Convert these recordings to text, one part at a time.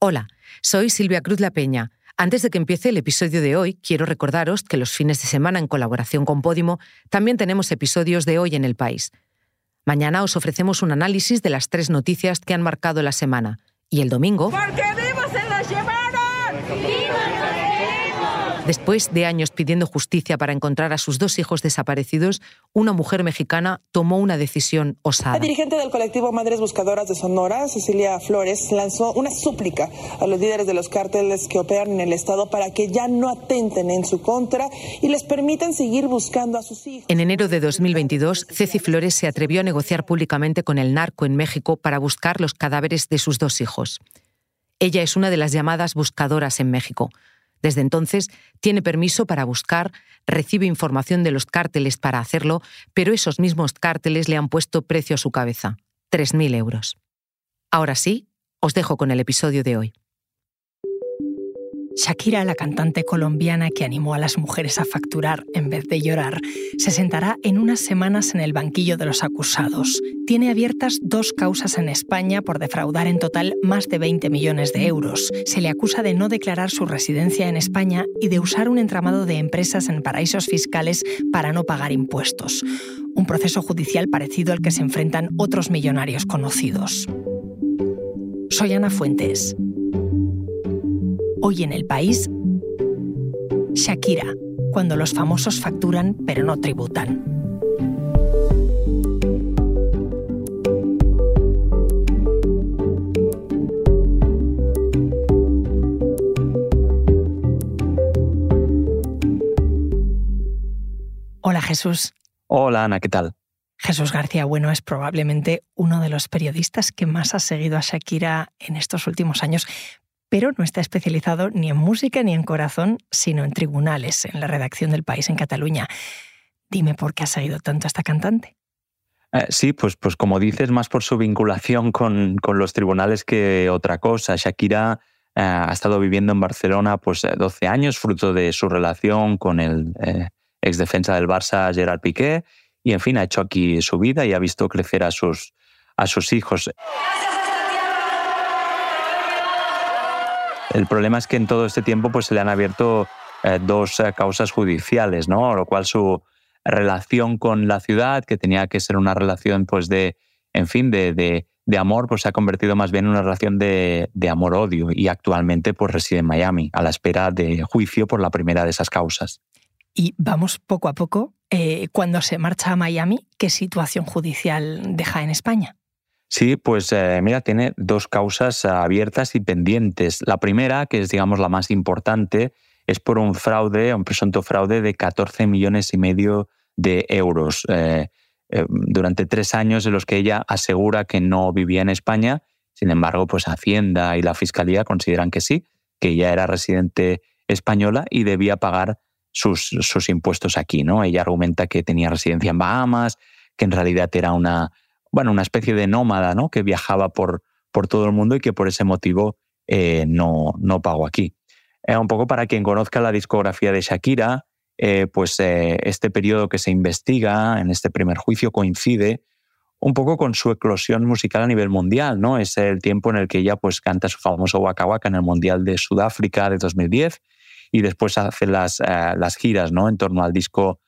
Hola, soy Silvia Cruz La Peña. Antes de que empiece el episodio de hoy, quiero recordaros que los fines de semana en colaboración con Podimo también tenemos episodios de Hoy en el País. Mañana os ofrecemos un análisis de las tres noticias que han marcado la semana. Y el domingo... Después de años pidiendo justicia para encontrar a sus dos hijos desaparecidos, una mujer mexicana tomó una decisión osada. La dirigente del colectivo Madres Buscadoras de Sonora, Cecilia Flores, lanzó una súplica a los líderes de los cárteles que operan en el Estado para que ya no atenten en su contra y les permitan seguir buscando a sus hijos. En enero de 2022, Ceci Flores se atrevió a negociar públicamente con el narco en México para buscar los cadáveres de sus dos hijos. Ella es una de las llamadas buscadoras en México desde entonces tiene permiso para buscar, recibe información de los cárteles para hacerlo, pero esos mismos cárteles le han puesto precio a su cabeza, 3.000 euros. Ahora sí, os dejo con el episodio de hoy. Shakira, la cantante colombiana que animó a las mujeres a facturar en vez de llorar, se sentará en unas semanas en el banquillo de los acusados. Tiene abiertas dos causas en España por defraudar en total más de 20 millones de euros. Se le acusa de no declarar su residencia en España y de usar un entramado de empresas en paraísos fiscales para no pagar impuestos. Un proceso judicial parecido al que se enfrentan otros millonarios conocidos. Soy Ana Fuentes. Hoy en el país, Shakira, cuando los famosos facturan pero no tributan. Hola Jesús. Hola Ana, ¿qué tal? Jesús García Bueno es probablemente uno de los periodistas que más ha seguido a Shakira en estos últimos años, pero no está especializado ni en música ni en corazón, sino en tribunales, en la redacción del país en Cataluña. Dime por qué ha seguido tanto esta cantante. Eh, sí, pues, pues como dices, más por su vinculación con, con los tribunales que otra cosa. Shakira eh, ha estado viviendo en Barcelona pues, 12 eh, años, fruto de su relación con el ex defensa del Barça, Gerard Piqué, y en fin, ha hecho aquí su vida y ha visto crecer a sus, a sus hijos. El problema es que en todo este tiempo pues, se le han abierto eh, dos eh, causas judiciales, ¿no? lo cual su relación con la ciudad, que tenía que ser una relación pues, de, en fin, de, de, amor, pues se ha convertido más bien en una relación de, de amor-odio y actualmente pues, reside en Miami, a la espera de juicio por la primera de esas causas. Y vamos poco a poco, eh, cuando se marcha a Miami, ¿qué situación judicial deja en España? Sí, pues eh, mira, tiene dos causas abiertas y pendientes. La primera, que es digamos la más importante, es por un fraude, un presunto fraude de 14 millones y medio de euros eh, eh, durante tres años en los que ella asegura que no vivía en España. Sin embargo, pues Hacienda y la Fiscalía consideran que sí, que ella era residente española y debía pagar sus, sus impuestos aquí. ¿no? Ella argumenta que tenía residencia en Bahamas, que en realidad era una bueno, una especie de nómada, ¿no? Que viajaba por, por todo el mundo y que por ese motivo eh, no, no pagó aquí. Eh, un poco para quien conozca la discografía de Shakira, eh, pues este periodo que se investiga en este primer juicio coincide un poco con su eclosión musical a nivel mundial, ¿no? Es el tiempo en el que ella pues canta su famoso Waka Waka en el Mundial de Sudáfrica de 2010 y después hace las, las giras, ¿no? En torno al disco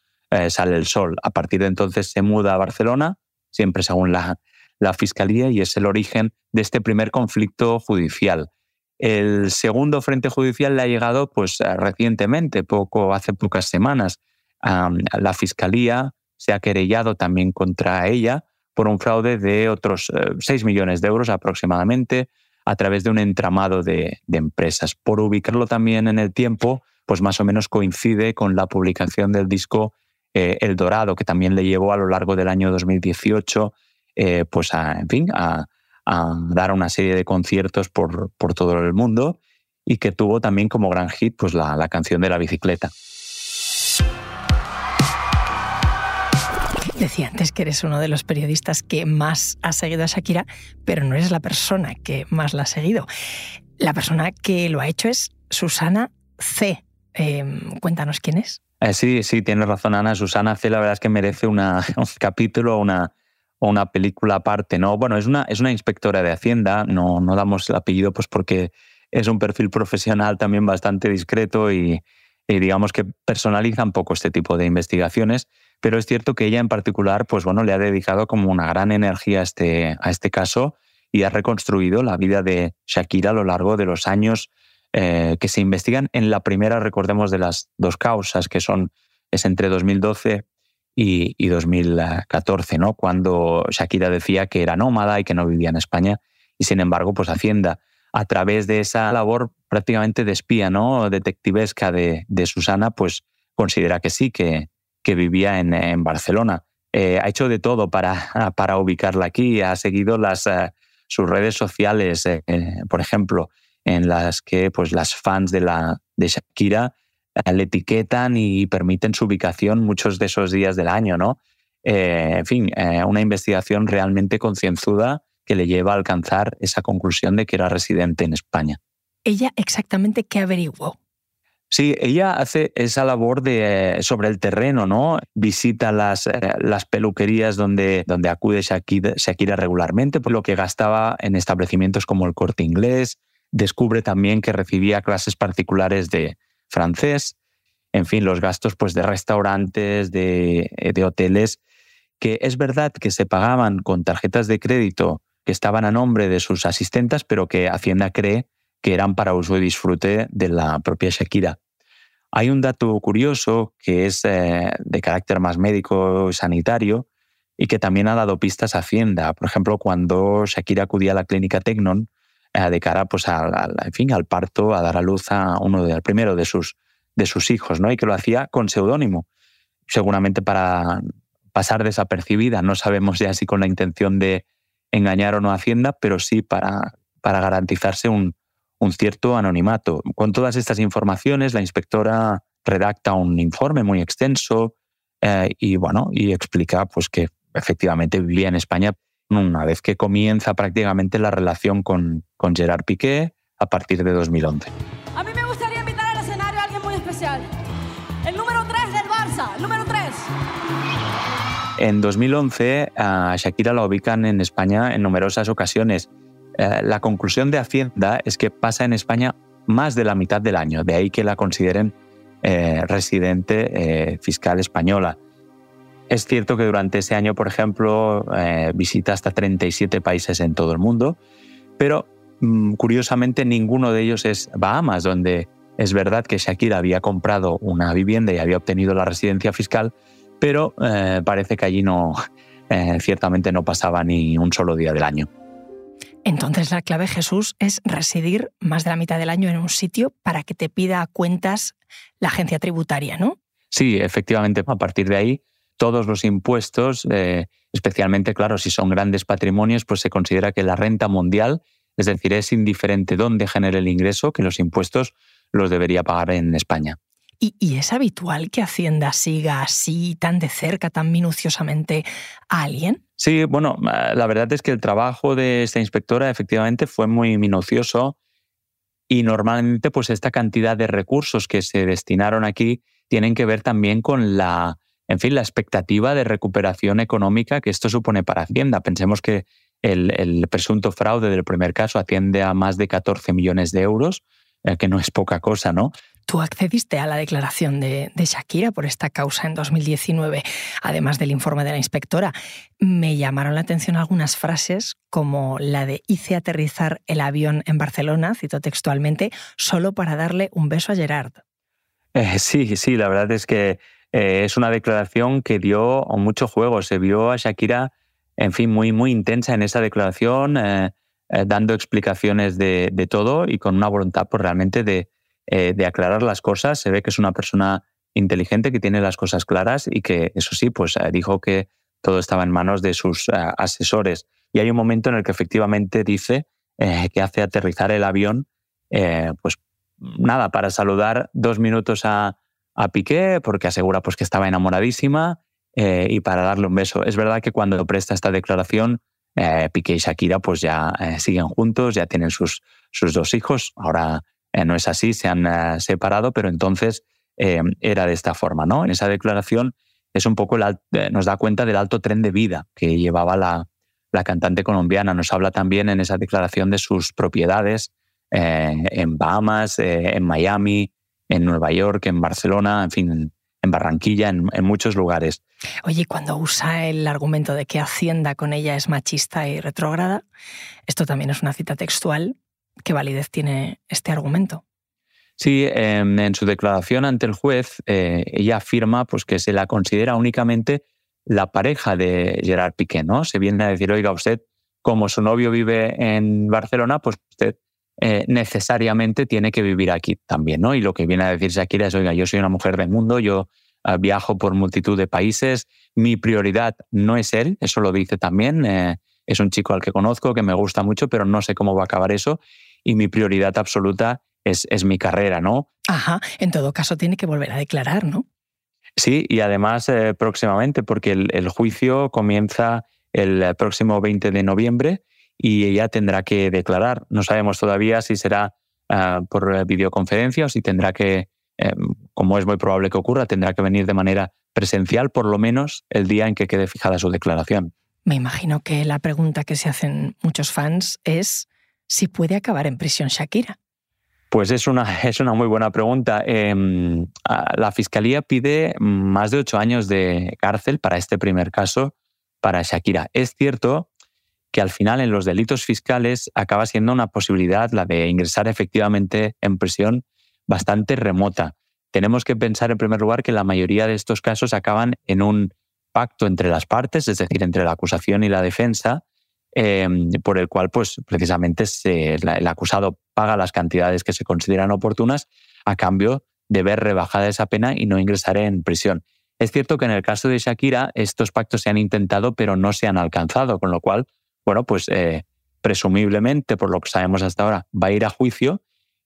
Sale el Sol. A partir de entonces se muda a Barcelona siempre según la, la Fiscalía, y es el origen de este primer conflicto judicial. El segundo frente judicial le ha llegado pues, eh, recientemente, poco, hace pocas semanas. la Fiscalía se ha querellado también contra ella por un fraude de otros 6 eh, millones de euros aproximadamente a través de un entramado de, empresas. Por ubicarlo también en el tiempo, pues más o menos coincide con la publicación del disco eh, el Dorado, que también le llevó a lo largo del año 2018 eh, pues a, en fin, a, dar una serie de conciertos por, por, todo el mundo y que tuvo también como gran hit pues la, la canción de la bicicleta. Decía antes que eres uno de los periodistas que más ha seguido a Shakira, pero no eres la persona que más la ha seguido. La persona que lo ha hecho es Susana C. Em, cuéntanos quién es. Eh, sí, sí, tienes razón, Ana. Susana C, la verdad es que merece una, un capítulo o una, una película aparte. ¿no? Bueno, es una, es una inspectora de Hacienda, no, no damos el apellido pues porque es un perfil profesional también bastante discreto y, digamos que personaliza un poco este tipo de investigaciones, pero es cierto que ella en particular, pues bueno, le ha dedicado como una gran energía a este, a este caso y ha reconstruido la vida de Shakira a lo largo de los años eh, que se investigan. En la primera, recordemos, de las dos causas, que son es entre 2012 y, y 2014, ¿no? cuando Shakira decía que era nómada y que no vivía en España, y sin embargo, pues Hacienda a través de esa labor prácticamente de espía, ¿no? detectivesca de, Susana, pues considera que sí, que, que vivía en, Barcelona. Eh, ha hecho de todo para, para ubicarla aquí, ha seguido las, eh, sus redes sociales, eh, por ejemplo, en las que pues, las fans de, la, de Shakira le etiquetan y permiten su ubicación muchos de esos días del año, ¿no? en fin, una investigación realmente concienzuda que le lleva a alcanzar esa conclusión de que era residente en España. ¿Ella exactamente qué averiguó? Sí, ella hace esa labor de, sobre el terreno, ¿no? Visita las, eh, las peluquerías donde, donde acude Shakira, regularmente, por lo que gastaba en establecimientos como el Corte Inglés. Descubre también que recibía clases particulares de francés. En fin, los gastos pues, de restaurantes, de, de hoteles, que es verdad que se pagaban con tarjetas de crédito que estaban a nombre de sus asistentas, pero que Hacienda cree que eran para uso y disfrute de la propia Shakira. Hay un dato curioso que es eh, de carácter más médico y sanitario y que también ha dado pistas a Hacienda. Por ejemplo, cuando Shakira acudía a la clínica Tecnon eh, de cara pues, al, en fin, al parto, a dar a luz a uno de, al primero de sus, de sus hijos, ¿no? y que lo hacía con seudónimo, seguramente para pasar desapercibida. No sabemos ya si con la intención de engañar o no a Hacienda, pero sí para, para garantizarse un, un cierto anonimato. Con todas estas informaciones, la inspectora redacta un informe muy extenso eh, y bueno, y explica pues que efectivamente vivía en España una vez que comienza prácticamente la relación con, con Gerard Piqué a partir de 2011. A mí me gustaría invitar al escenario a alguien muy especial. El número 3 del Barça, el número 3. En 2011 a Shakira la ubican en España en numerosas ocasiones. Eh, la conclusión de Hacienda es que pasa en España más de la mitad del año, de ahí que la consideren eh, residente eh, fiscal española. Es cierto que durante ese año, por ejemplo, visita hasta 37 países en todo el mundo, pero mm, curiosamente ninguno de ellos es Bahamas, donde es verdad que Shakira había comprado una vivienda y había obtenido la residencia fiscal, pero eh, parece que allí no, eh, ciertamente no pasaba ni un solo día del año. Entonces la clave, Jesús, es residir más de la mitad del año en un sitio para que te pida cuentas la agencia tributaria, ¿no? Sí, efectivamente, a partir de ahí todos los impuestos, eh, especialmente, claro, si son grandes patrimonios, pues se considera que la renta mundial, es decir, es indiferente dónde genere el ingreso, que los impuestos los debería pagar en España. ¿Y, es habitual que Hacienda siga así, tan de cerca, tan minuciosamente a alguien? Sí, bueno, eh, la verdad es que el trabajo de esta inspectora efectivamente fue muy minucioso y normalmente pues esta cantidad de recursos que se destinaron aquí tienen que ver también con la, en fin, la expectativa de recuperación económica que esto supone para Hacienda. Pensemos que el, el presunto fraude del primer caso atiende a más de 14 millones de euros, eh, que no es poca cosa, ¿no? Tú accediste a la declaración de, Shakira por esta causa en 2019, además del informe de la inspectora. Me llamaron la atención algunas frases como la de hice aterrizar el avión en Barcelona, cito textualmente, solo para darle un beso a Gerard. Eh, sí, sí, la verdad es que eh, es una declaración que dio mucho juego. Se vio a Shakira, en fin, muy, muy intensa en esa declaración, eh, dando explicaciones de, de, todo y con una voluntad pues, realmente de, eh, de aclarar las cosas. Se ve que es una persona inteligente que tiene las cosas claras y que, eso sí, pues eh, dijo que todo estaba en manos de sus eh, asesores. Y hay un momento en el que efectivamente dice que hace aterrizar el avión, pues nada, para saludar dos minutos a, a Piqué, porque asegura pues, que estaba enamoradísima, y para darle un beso. Es verdad que cuando presta esta declaración, Piqué y Shakira pues ya siguen juntos, ya tienen sus, sus dos hijos. Ahora eh, no es así, se han eh, separado, pero entonces eh, era de esta forma. ¿no? En esa declaración es un poco nos da cuenta del alto tren de vida que llevaba la, la, cantante colombiana. Nos habla también en esa declaración de sus propiedades, en Bahamas, en Miami, en Nueva York, en Barcelona, en fin, en Barranquilla, en, muchos lugares. Oye, cuando usa el argumento de que Hacienda con ella es machista y retrógrada, esto también es una cita textual. ¿Qué validez tiene este argumento? Sí, em, en, su declaración ante el juez, eh, ella afirma pues, que se la considera únicamente la pareja de Gerard Piqué, ¿no? Se viene a decir, oiga, usted, como su novio vive en Barcelona, pues usted eh, necesariamente tiene que vivir aquí también, ¿no? Y lo que viene a decir Shakira es, oiga, yo soy una mujer del mundo, yo ah, viajo por multitud de países, mi prioridad no es él, eso lo dice también, eh, es un chico al que conozco, que me gusta mucho, pero no sé cómo va a acabar eso, y mi prioridad absoluta es, es mi carrera, ¿no? Ajá, en todo caso tiene que volver a declarar, ¿no? Sí, y además eh, próximamente, porque el, juicio comienza el próximo 20 de noviembre y ella tendrá que declarar. No sabemos todavía si será ah, por videoconferencia o si tendrá que, em, como es muy probable que ocurra, tendrá que venir de manera presencial, por lo menos el día en que quede fijada su declaración. Me imagino que la pregunta que se hacen muchos fans es si puede acabar en prisión Shakira. Pues es una, es una muy buena pregunta. Em, la Fiscalía pide más de ocho años de cárcel para este primer caso para Shakira. Es cierto que al final en los delitos fiscales acaba siendo una posibilidad la de ingresar efectivamente en prisión bastante remota. Tenemos que pensar en primer lugar que la mayoría de estos casos acaban en un pacto entre las partes, es decir, entre la acusación y la defensa, em, por el cual, pues, precisamente el acusado paga las cantidades que se consideran oportunas a cambio de ver rebajada esa pena y no ingresar en prisión. Es cierto que en el caso de Shakira estos pactos se han intentado pero no se han alcanzado, con lo cual bueno, pues eh, presumiblemente, por lo que sabemos hasta ahora, va a ir a juicio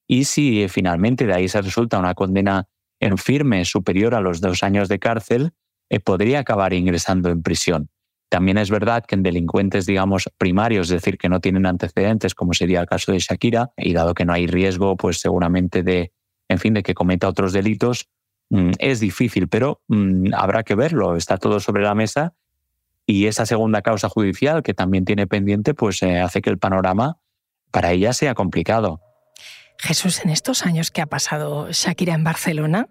y si finalmente de ahí se resulta una condena en firme superior a los dos años de cárcel, eh, podría acabar ingresando en prisión. También es verdad que en delincuentes, digamos, primarios, es decir, que no tienen antecedentes, como sería el caso de Shakira, y dado que no hay riesgo, pues seguramente de, en fin, de que cometa otros delitos, mm, es difícil, pero mm, habrá que verlo. Está todo sobre la mesa y esa segunda causa judicial que también tiene pendiente, pues eh, hace que el panorama para ella sea complicado. Jesús, en estos años que ha pasado Shakira en Barcelona,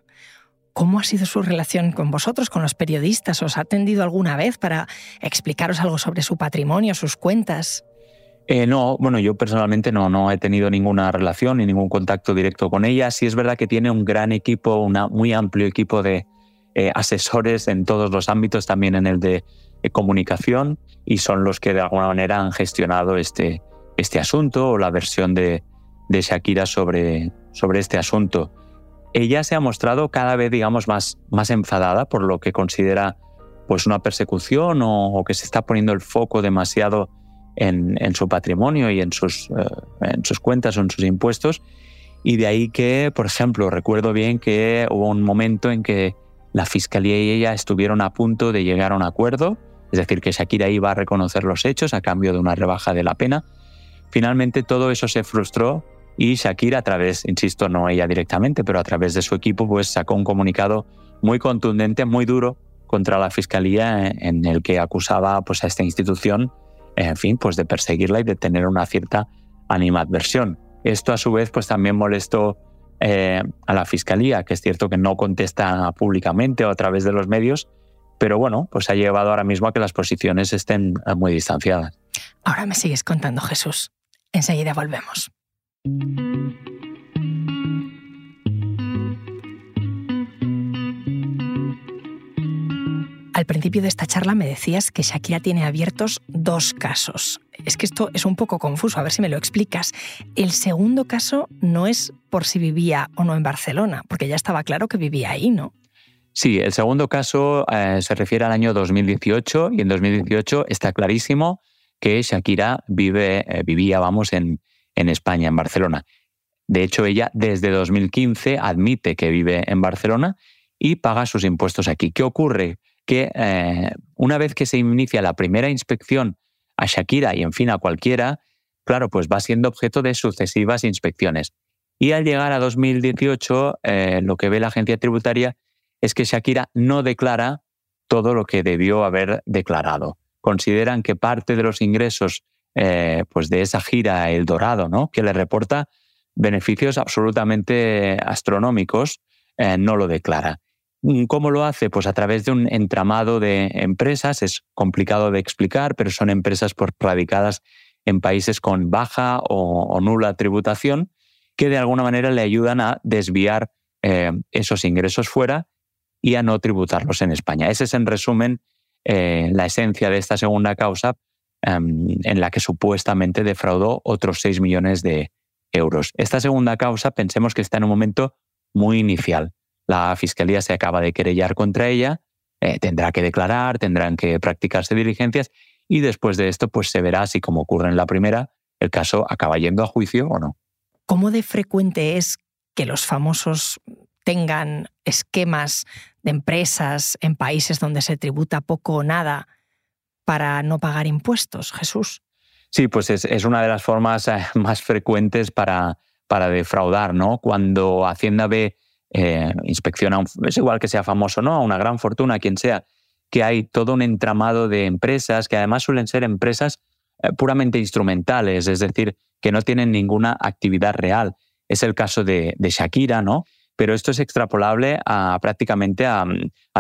¿cómo ha sido su relación con vosotros, con los periodistas? ¿Os ha atendido alguna vez para explicaros algo sobre su patrimonio, sus cuentas? Eh, no, bueno, yo personalmente no, no he tenido ninguna relación ni ningún contacto directo con ella. Sí es verdad que tiene un gran equipo, un muy amplio equipo de eh, asesores en todos los ámbitos, también en el de comunicación y son los que de alguna manera han gestionado este, este asunto o la versión de, de Shakira sobre, sobre este asunto. Ella se ha mostrado cada vez, digamos, más, más enfadada por lo que considera pues una persecución o, que se está poniendo el foco demasiado en, en su patrimonio y en sus, eh, en sus cuentas o en sus impuestos. Y de ahí que, por ejemplo, recuerdo bien que hubo un momento en que la Fiscalía y ella estuvieron a punto de llegar a un acuerdo es decir, que Shakira iba a reconocer los hechos a cambio de una rebaja de la pena. Finalmente todo eso se frustró y Shakira a través, insisto, no ella directamente, pero a través de su equipo, pues sacó un comunicado muy contundente, muy duro contra la fiscalía en el que acusaba pues, a esta institución, en fin, pues de perseguirla y de tener una cierta animadversión. Esto a su vez pues también molestó eh, a la fiscalía, que es cierto que no contesta públicamente o a través de los medios, pero bueno, pues ha llevado ahora mismo a que las posiciones estén muy distanciadas. Ahora me sigues contando, Jesús. Enseguida volvemos. Al principio de esta charla me decías que Shakira tiene abiertos dos casos. Es que esto es un poco confuso, a ver si me lo explicas. El segundo caso no es por si vivía o no en Barcelona, porque ya estaba claro que vivía ahí, ¿no? Sí, el segundo caso eh, se refiere al año 2018 y en 2018 está clarísimo que Shakira vive, eh, vivía, vamos, en, en España, en Barcelona. De hecho, ella desde 2015 admite que vive en Barcelona y paga sus impuestos aquí. ¿Qué ocurre? Que eh, una vez que se inicia la primera inspección a Shakira y en fin a cualquiera, claro, pues va siendo objeto de sucesivas inspecciones. Y al llegar a 2018, lo que ve la agencia tributaria es que Shakira no declara todo lo que debió haber declarado. Consideran que parte de los ingresos eh, pues de esa gira El Dorado, ¿no? que le reporta, beneficios absolutamente astronómicos, eh, no lo declara. ¿Cómo lo hace? Pues a través de un entramado de empresas. Es complicado de explicar, pero son empresas pues, radicadas en países con baja o, nula tributación que de alguna manera le ayudan a desviar eh, esos ingresos fuera y a no tributarlos en España. Ese es, en resumen, eh, la esencia de esta segunda causa em, en la que supuestamente defraudó otros 6 millones de euros. Esta segunda causa pensemos que está en un momento muy inicial. La Fiscalía se acaba de querellar contra ella, eh, tendrá que declarar, tendrán que practicarse diligencias y después de esto pues se verá si como ocurre en la primera, el caso acaba yendo a juicio o no. ¿Cómo de frecuente es que los famosos tengan esquemas de empresas en países donde se tributa poco o nada para no pagar impuestos, Jesús? Sí, pues es, una de las formas eh, más frecuentes para, para defraudar, ¿no? Cuando Hacienda ve, eh, inspecciona, es igual que sea famoso, ¿no? Una gran fortuna, quien sea, que hay todo un entramado de empresas que además suelen ser empresas eh, puramente instrumentales, es decir, que no tienen ninguna actividad real. Es el caso de Shakira, ¿no? Pero esto es extrapolable a prácticamente a,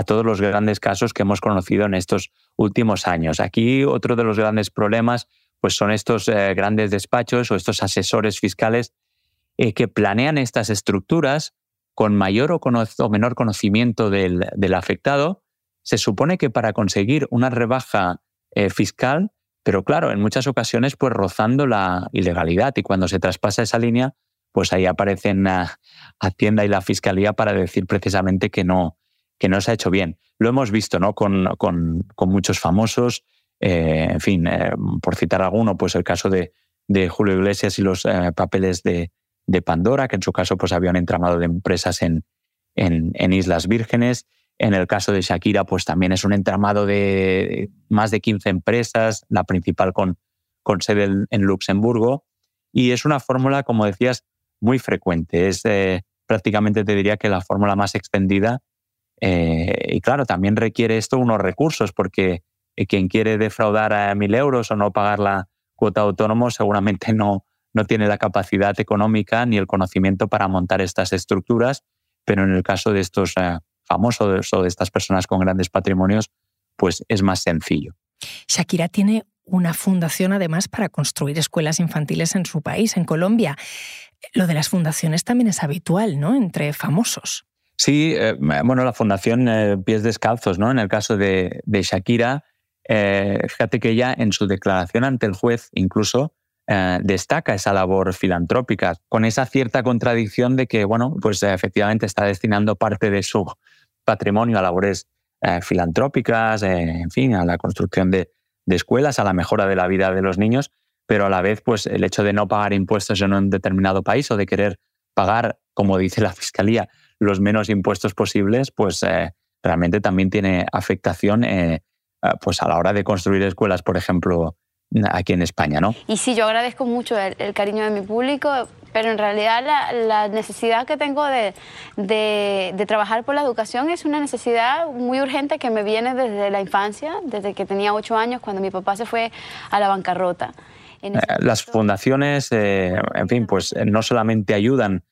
todos los grandes casos que hemos conocido en estos últimos años. Aquí otro de los grandes problemas pues son estos eh, grandes despachos o estos asesores fiscales eh, que planean estas estructuras con mayor o, menor conocimiento del, afectado. Se supone que para conseguir una rebaja eh, fiscal, pero claro, en muchas ocasiones pues rozando la ilegalidad y cuando se traspasa esa línea, pues ahí aparecen Hacienda y la Fiscalía para decir precisamente que no, que no se ha hecho bien. Lo hemos visto ¿no? con, con, muchos famosos, eh, en fin, eh, por citar alguno, pues el caso de, de Julio Iglesias y los eh, papeles de, de, Pandora, que en su caso pues habían entramado de empresas en, en, en, Islas Vírgenes. En el caso de Shakira, pues también es un entramado de más de 15 empresas, la principal con, con sede en Luxemburgo. Y es una fórmula, como decías, muy frecuente. Es eh, prácticamente, te diría que la fórmula más extendida. Eh, y claro, también requiere esto unos recursos, porque eh, quien quiere defraudar a mil euros o no pagar la cuota autónomo seguramente no, no tiene la capacidad económica ni el conocimiento para montar estas estructuras, pero en el caso de estos famosos o de estas personas con grandes patrimonios, pues es más sencillo. Shakira tiene una fundación además para construir escuelas infantiles en su país, en Colombia. Lo de las fundaciones también es habitual, ¿no? Entre famosos. Sí, eh, bueno, la fundación eh, Pies Descalzos, ¿no? En el caso de, Shakira, eh, fíjate que ella en su declaración ante el juez incluso destaca esa labor filantrópica, con esa cierta contradicción de que, bueno, pues efectivamente está destinando parte de su patrimonio a labores filantrópicas, en fin, a la construcción de, de escuelas, a la mejora de la vida de los niños, pero a la vez, pues el hecho de no pagar impuestos en un determinado país o de querer pagar, como dice la Fiscalía, los menos impuestos posibles, pues eh, realmente también tiene afectación eh, pues a la hora de construir escuelas, por ejemplo, aquí en España, ¿no? Y sí, yo agradezco mucho el, cariño de mi público, pero en realidad la, necesidad que tengo de, de, trabajar por la educación es una necesidad muy urgente que me viene desde la infancia, desde que tenía ocho años, cuando mi papá se fue a la bancarrota. Eh, las fundaciones, eh, en fin, pues eh, no solamente ayudan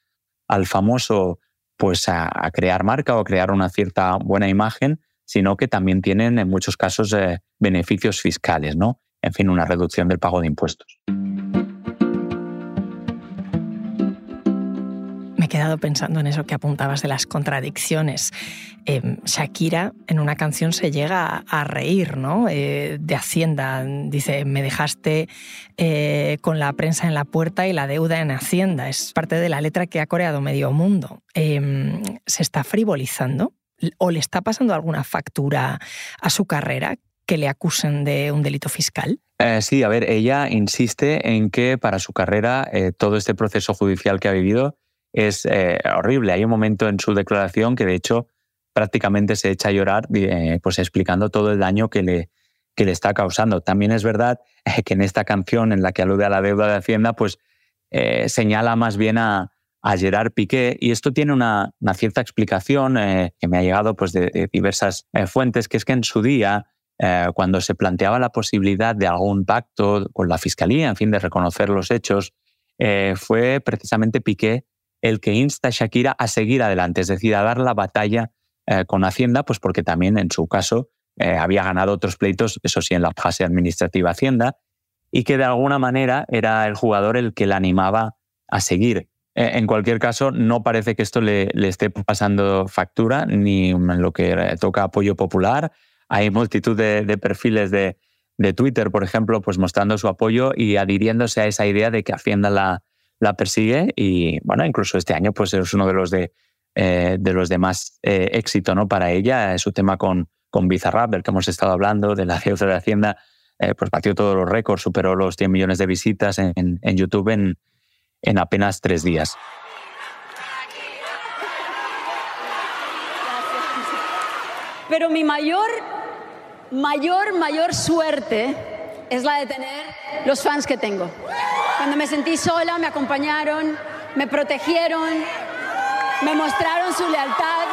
al famoso pues a, crear marca o a crear una cierta buena imagen, sino que también tienen en muchos casos beneficios fiscales, ¿no? En fin, una reducción del pago de impuestos. Quedado pensando en eso que apuntabas de las contradicciones. Em, Shakira en una canción se llega a, reír ¿no? Eh, de Hacienda. Dice, me dejaste eh, con la prensa en la puerta y la deuda en Hacienda. Es parte de la letra que ha coreado medio mundo. ¿Se está frivolizando? ¿O le está pasando alguna factura a su carrera que le acusen de un delito fiscal? Eh, sí, a ver, ella insiste en que para su carrera todo este proceso judicial que ha vivido es eh, horrible. Hay un momento en su declaración que de hecho prácticamente se echa a llorar eh, pues explicando todo el daño que le, que le está causando. También es verdad eh, que en esta canción en la que alude a la deuda de Hacienda, pues señala más bien a, Gerard Piqué y esto tiene una, cierta explicación que me ha llegado pues, de, diversas fuentes, que es que en su día, cuando se planteaba la posibilidad de algún pacto con la Fiscalía, en fin, de reconocer los hechos, fue precisamente Piqué el que insta a Shakira a seguir adelante, es decir, a dar la batalla eh, con Hacienda, pues porque también en su caso eh, había ganado otros pleitos, eso sí, en la fase administrativa Hacienda, y que de alguna manera era el jugador el que la animaba a seguir. en cualquier caso, no parece que esto le, esté pasando factura, ni en lo que toca apoyo popular. Hay multitud de, perfiles de, de, Twitter, por ejemplo, pues mostrando su apoyo y adhiriéndose a esa idea de que Hacienda la, la persigue y bueno, incluso este año pues es uno de los de, eh, de los de más eh, éxito ¿no? para ella, es su tema con, con Bizarrap, del que hemos estado hablando, de la deuda de Hacienda, eh, pues batió todos los récords, superó los 100 millones de visitas en, en YouTube en, en apenas tres días. Pero mi mayor, mayor, mayor suerte es la de tener los fans que tengo. Cuando me sentí sola, me acompañaron, me protegieron, me mostraron su lealtad.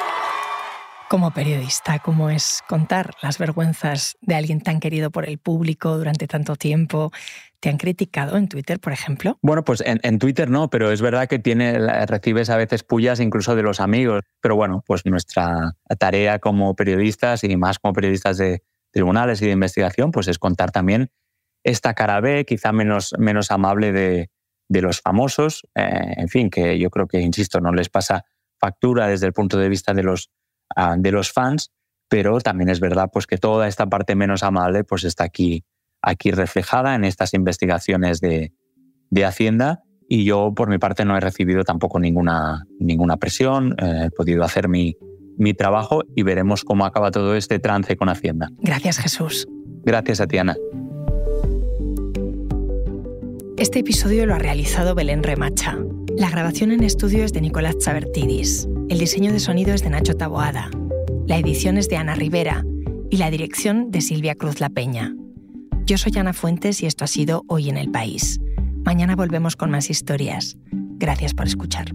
Como periodista, ¿cómo es contar las vergüenzas de alguien tan querido por el público durante tanto tiempo? ¿Te han criticado en Twitter, por ejemplo? Bueno, pues en, Twitter no, pero es verdad que tiene, recibes a veces pullas incluso de los amigos. Pero bueno, pues nuestra tarea como periodistas y más como periodistas de tribunales y de investigación, pues es contar también esta cara B, quizá menos, menos amable de, los famosos, eh, en fin, que yo creo que, insisto, no les pasa factura desde el punto de vista de los, ah, de los fans, pero también es verdad pues, que toda esta parte menos amable pues, está aquí, aquí reflejada en estas investigaciones de, Hacienda y yo por mi parte no he recibido tampoco ninguna, ninguna presión, eh, he podido hacer mi, mi trabajo y veremos cómo acaba todo este trance con Hacienda. Gracias Jesús. Gracias a Tiana. Este episodio lo ha realizado Belén Remacha. La grabación en estudio es de Nicolás Chavertidis. El diseño de sonido es de Nacho Taboada. La edición es de Ana Rivera y la dirección de Silvia Cruz La Peña. Yo soy Ana Fuentes y esto ha sido Hoy en el País. Mañana volvemos con más historias. Gracias por escuchar.